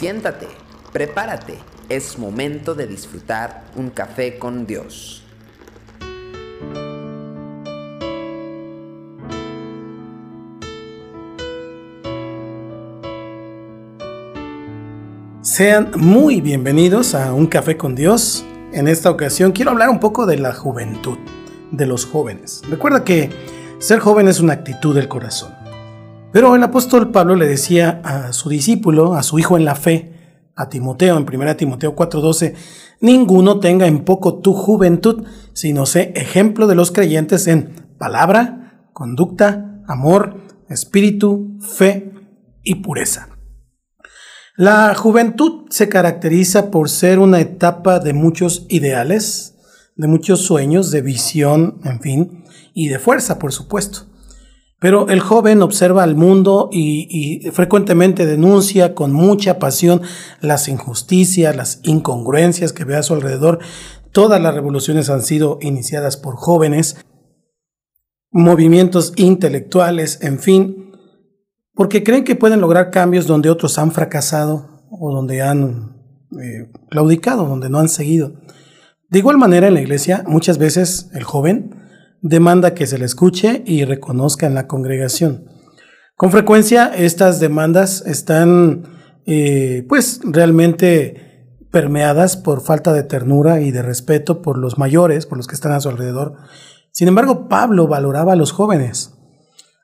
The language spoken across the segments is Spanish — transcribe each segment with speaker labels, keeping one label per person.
Speaker 1: Siéntate, prepárate, es momento de disfrutar un café con Dios.
Speaker 2: Sean muy bienvenidos a Un Café con Dios. En esta ocasión quiero hablar un poco de la juventud, de los jóvenes. Recuerda que ser joven es una actitud del corazón. Pero el apóstol Pablo le decía a su discípulo, a su hijo en la fe, a Timoteo, en 1 Timoteo 4:12, ninguno tenga en poco tu juventud, sino sé ejemplo de los creyentes en palabra, conducta, amor, espíritu, fe y pureza. La juventud se caracteriza por ser una etapa de muchos ideales, de muchos sueños, de visión, en fin, y de fuerza, por supuesto. Pero el joven observa al mundo y, frecuentemente denuncia con mucha pasión las injusticias, las incongruencias que ve a su alrededor. Todas las revoluciones han sido iniciadas por jóvenes, movimientos intelectuales, en fin, porque creen que pueden lograr cambios donde otros han fracasado o donde han eh, claudicado, donde no han seguido. De igual manera, en la iglesia, muchas veces el joven demanda que se le escuche y reconozca en la congregación. Con frecuencia estas demandas están eh, pues realmente permeadas por falta de ternura y de respeto por los mayores, por los que están a su alrededor. Sin embargo, Pablo valoraba a los jóvenes.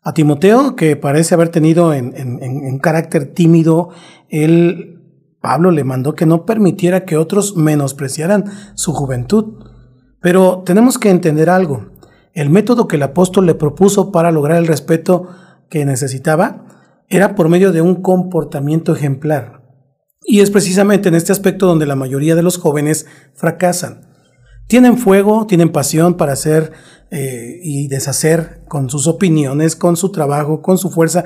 Speaker 2: A Timoteo, que parece haber tenido en, un carácter tímido, él, Pablo le mandó que no permitiera que otros menospreciaran su juventud. Pero tenemos que entender algo. El método que el apóstol le propuso para lograr el respeto que necesitaba era por medio de un comportamiento ejemplar. Y es precisamente en este aspecto donde la mayoría de los jóvenes fracasan. Tienen fuego, tienen pasión para hacer eh, y deshacer con sus opiniones, con su trabajo, con su fuerza,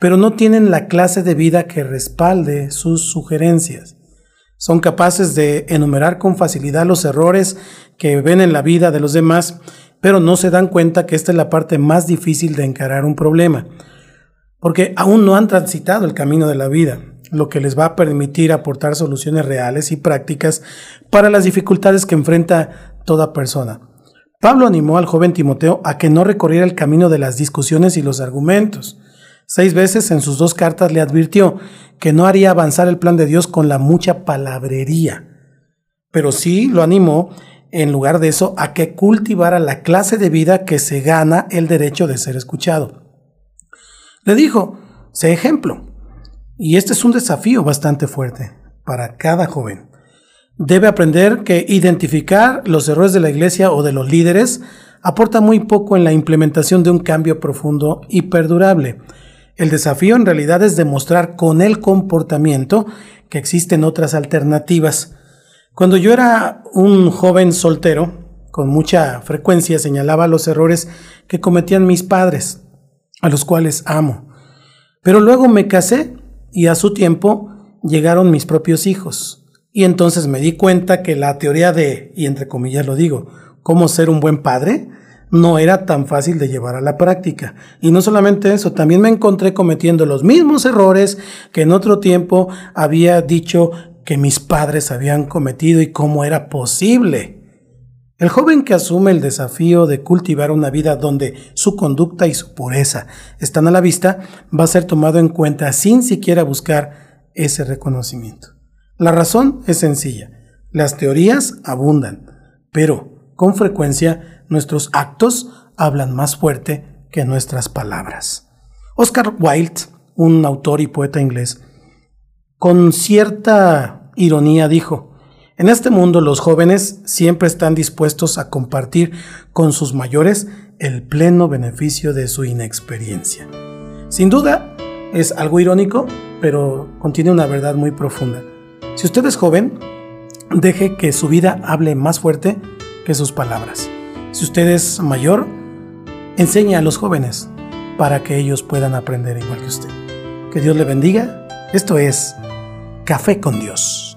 Speaker 2: pero no tienen la clase de vida que respalde sus sugerencias. Son capaces de enumerar con facilidad los errores que ven en la vida de los demás pero no se dan cuenta que esta es la parte más difícil de encarar un problema, porque aún no han transitado el camino de la vida, lo que les va a permitir aportar soluciones reales y prácticas para las dificultades que enfrenta toda persona. Pablo animó al joven Timoteo a que no recorriera el camino de las discusiones y los argumentos. Seis veces en sus dos cartas le advirtió que no haría avanzar el plan de Dios con la mucha palabrería, pero sí lo animó en lugar de eso, a que cultivara la clase de vida que se gana el derecho de ser escuchado. Le dijo, sé ejemplo. Y este es un desafío bastante fuerte para cada joven. Debe aprender que identificar los errores de la iglesia o de los líderes aporta muy poco en la implementación de un cambio profundo y perdurable. El desafío en realidad es demostrar con el comportamiento que existen otras alternativas cuando yo era un joven soltero, con mucha frecuencia señalaba los errores que cometían mis padres, a los cuales amo. Pero luego me casé y a su tiempo llegaron mis propios hijos. Y entonces me di cuenta que la teoría de, y entre comillas lo digo, cómo ser un buen padre, no era tan fácil de llevar a la práctica. Y no solamente eso, también me encontré cometiendo los mismos errores que en otro tiempo había dicho que mis padres habían cometido y cómo era posible. El joven que asume el desafío de cultivar una vida donde su conducta y su pureza están a la vista va a ser tomado en cuenta sin siquiera buscar ese reconocimiento. La razón es sencilla. Las teorías abundan, pero con frecuencia nuestros actos hablan más fuerte que nuestras palabras. Oscar Wilde, un autor y poeta inglés, con cierta ironía dijo, en este mundo los jóvenes siempre están dispuestos a compartir con sus mayores el pleno beneficio de su inexperiencia. Sin duda, es algo irónico, pero contiene una verdad muy profunda. Si usted es joven, deje que su vida hable más fuerte que sus palabras. Si usted es mayor, enseñe a los jóvenes para que ellos puedan aprender igual que usted. Que Dios le bendiga. Esto es Café con Dios.